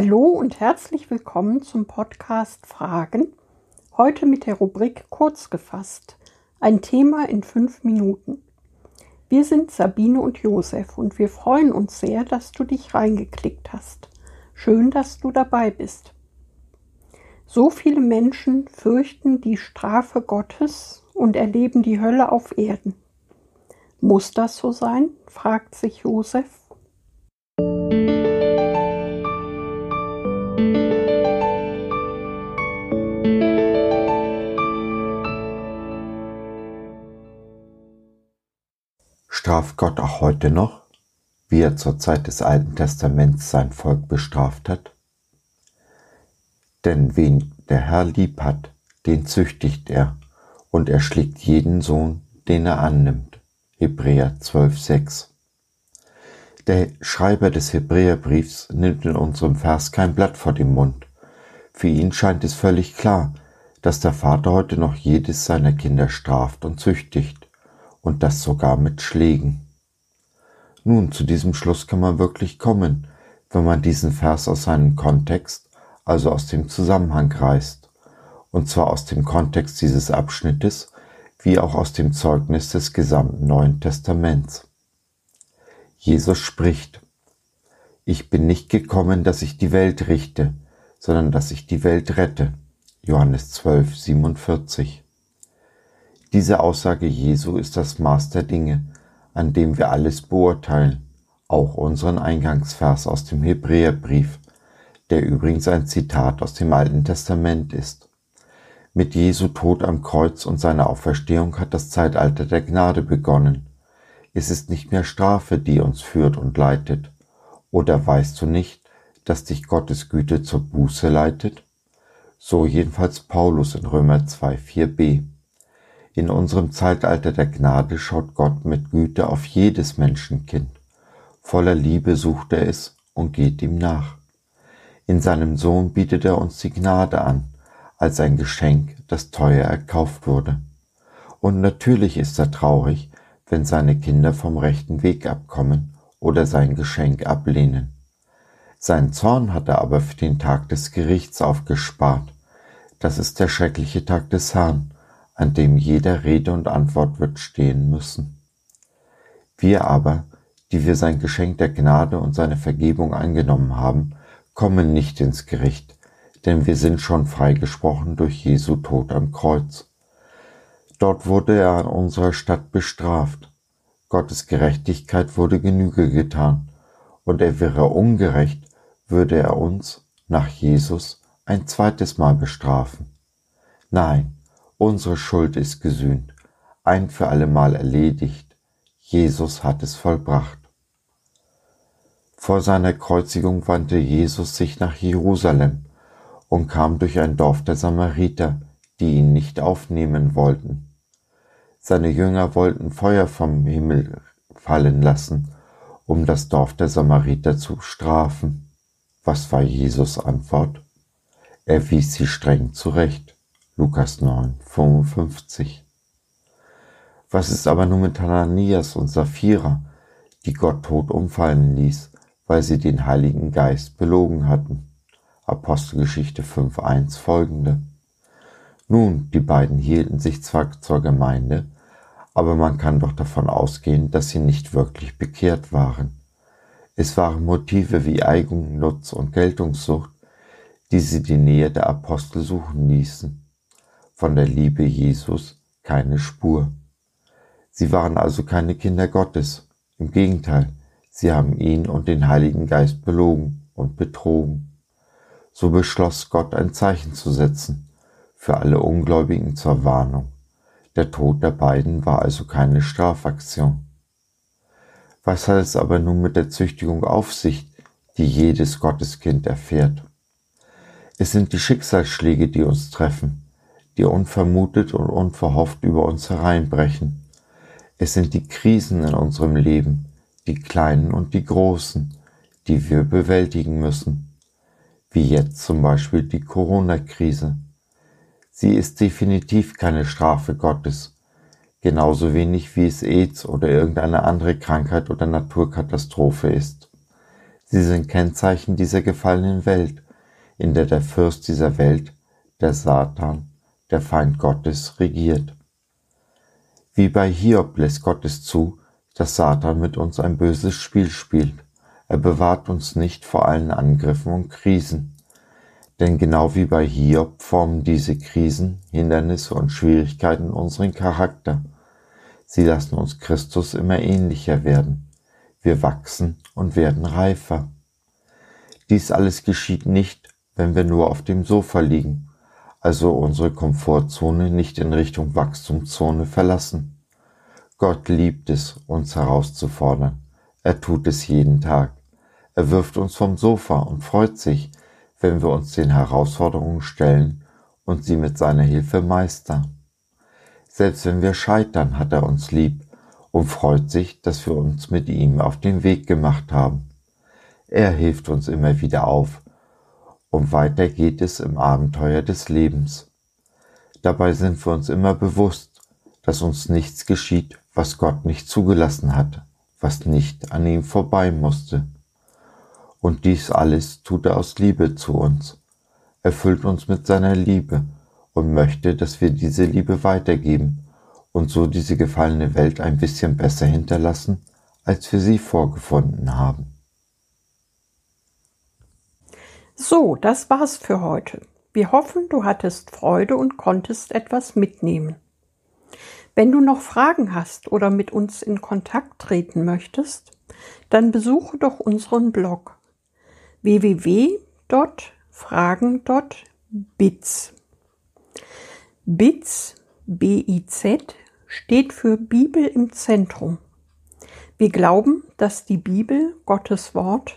Hallo und herzlich willkommen zum Podcast Fragen. Heute mit der Rubrik Kurz gefasst. Ein Thema in fünf Minuten. Wir sind Sabine und Josef und wir freuen uns sehr, dass du dich reingeklickt hast. Schön, dass du dabei bist. So viele Menschen fürchten die Strafe Gottes und erleben die Hölle auf Erden. Muss das so sein? fragt sich Josef. Straft Gott auch heute noch, wie er zur Zeit des Alten Testaments sein Volk bestraft hat? Denn wen der Herr lieb hat, den züchtigt er, und er schlägt jeden Sohn, den er annimmt. Hebräer 12,6 Der Schreiber des Hebräerbriefs nimmt in unserem Vers kein Blatt vor den Mund. Für ihn scheint es völlig klar, dass der Vater heute noch jedes seiner Kinder straft und züchtigt und das sogar mit Schlägen. Nun, zu diesem Schluss kann man wirklich kommen, wenn man diesen Vers aus seinem Kontext, also aus dem Zusammenhang reißt, und zwar aus dem Kontext dieses Abschnittes, wie auch aus dem Zeugnis des gesamten Neuen Testaments. Jesus spricht, Ich bin nicht gekommen, dass ich die Welt richte, sondern dass ich die Welt rette. Johannes 12, 47. Diese Aussage Jesu ist das Maß der Dinge, an dem wir alles beurteilen, auch unseren Eingangsvers aus dem Hebräerbrief, der übrigens ein Zitat aus dem Alten Testament ist. Mit Jesu Tod am Kreuz und seiner Auferstehung hat das Zeitalter der Gnade begonnen. Es ist nicht mehr Strafe, die uns führt und leitet. Oder weißt du nicht, dass dich Gottes Güte zur Buße leitet? So jedenfalls Paulus in Römer 2, 4b. In unserem Zeitalter der Gnade schaut Gott mit Güte auf jedes Menschenkind. Voller Liebe sucht er es und geht ihm nach. In seinem Sohn bietet er uns die Gnade an, als ein Geschenk, das teuer erkauft wurde. Und natürlich ist er traurig, wenn seine Kinder vom rechten Weg abkommen oder sein Geschenk ablehnen. Sein Zorn hat er aber für den Tag des Gerichts aufgespart. Das ist der schreckliche Tag des Herrn, an dem jeder Rede und Antwort wird stehen müssen. Wir aber, die wir sein Geschenk der Gnade und seine Vergebung angenommen haben, kommen nicht ins Gericht, denn wir sind schon freigesprochen durch Jesu Tod am Kreuz. Dort wurde er an unserer Stadt bestraft. Gottes Gerechtigkeit wurde Genüge getan, und er wäre ungerecht, würde er uns, nach Jesus, ein zweites Mal bestrafen. Nein, Unsere Schuld ist gesühnt, ein für allemal erledigt. Jesus hat es vollbracht. Vor seiner Kreuzigung wandte Jesus sich nach Jerusalem und kam durch ein Dorf der Samariter, die ihn nicht aufnehmen wollten. Seine Jünger wollten Feuer vom Himmel fallen lassen, um das Dorf der Samariter zu strafen. Was war Jesus Antwort? Er wies sie streng zurecht. Lukas 9, 55. Was ist aber nun mit Hananias und Sapphira, die Gott tot umfallen ließ, weil sie den Heiligen Geist belogen hatten? Apostelgeschichte 5.1 folgende. Nun, die beiden hielten sich zwar zur Gemeinde, aber man kann doch davon ausgehen, dass sie nicht wirklich bekehrt waren. Es waren Motive wie Eigung, Nutz und Geltungssucht, die sie die Nähe der Apostel suchen ließen von der Liebe Jesus keine Spur. Sie waren also keine Kinder Gottes. Im Gegenteil, sie haben ihn und den Heiligen Geist belogen und betrogen. So beschloss Gott ein Zeichen zu setzen, für alle Ungläubigen zur Warnung. Der Tod der beiden war also keine Strafaktion. Was hat es aber nun mit der Züchtigung auf sich, die jedes Gotteskind erfährt? Es sind die Schicksalsschläge, die uns treffen, die unvermutet und unverhofft über uns hereinbrechen. Es sind die Krisen in unserem Leben, die kleinen und die großen, die wir bewältigen müssen, wie jetzt zum Beispiel die Corona-Krise. Sie ist definitiv keine Strafe Gottes, genauso wenig wie es AIDS oder irgendeine andere Krankheit oder Naturkatastrophe ist. Sie sind Kennzeichen dieser gefallenen Welt, in der der Fürst dieser Welt, der Satan, der Feind Gottes, regiert. Wie bei Hiob lässt Gott es zu, dass Satan mit uns ein böses Spiel spielt. Er bewahrt uns nicht vor allen Angriffen und Krisen. Denn genau wie bei Hiob formen diese Krisen, Hindernisse und Schwierigkeiten unseren Charakter. Sie lassen uns Christus immer ähnlicher werden. Wir wachsen und werden reifer. Dies alles geschieht nicht, wenn wir nur auf dem Sofa liegen, also unsere Komfortzone nicht in Richtung Wachstumszone verlassen. Gott liebt es, uns herauszufordern. Er tut es jeden Tag. Er wirft uns vom Sofa und freut sich, wenn wir uns den Herausforderungen stellen und sie mit seiner Hilfe meistern. Selbst wenn wir scheitern, hat er uns lieb und freut sich, dass wir uns mit ihm auf den Weg gemacht haben. Er hilft uns immer wieder auf und weiter geht es im Abenteuer des Lebens. Dabei sind wir uns immer bewusst, dass uns nichts geschieht, was Gott nicht zugelassen hat, was nicht an ihm vorbei musste. Und dies alles tut er aus Liebe zu uns. Er füllt uns mit seiner Liebe und möchte, dass wir diese Liebe weitergeben und so diese gefallene Welt ein bisschen besser hinterlassen, als wir sie vorgefunden haben. So, das war's für heute. Wir hoffen, du hattest Freude und konntest etwas mitnehmen. Wenn du noch Fragen hast oder mit uns in Kontakt treten möchtest, dann besuche doch unseren Blog www.fragen.biz. Biz, B-I-Z, steht für Bibel im Zentrum. Wir glauben, dass die Bibel, Gottes Wort,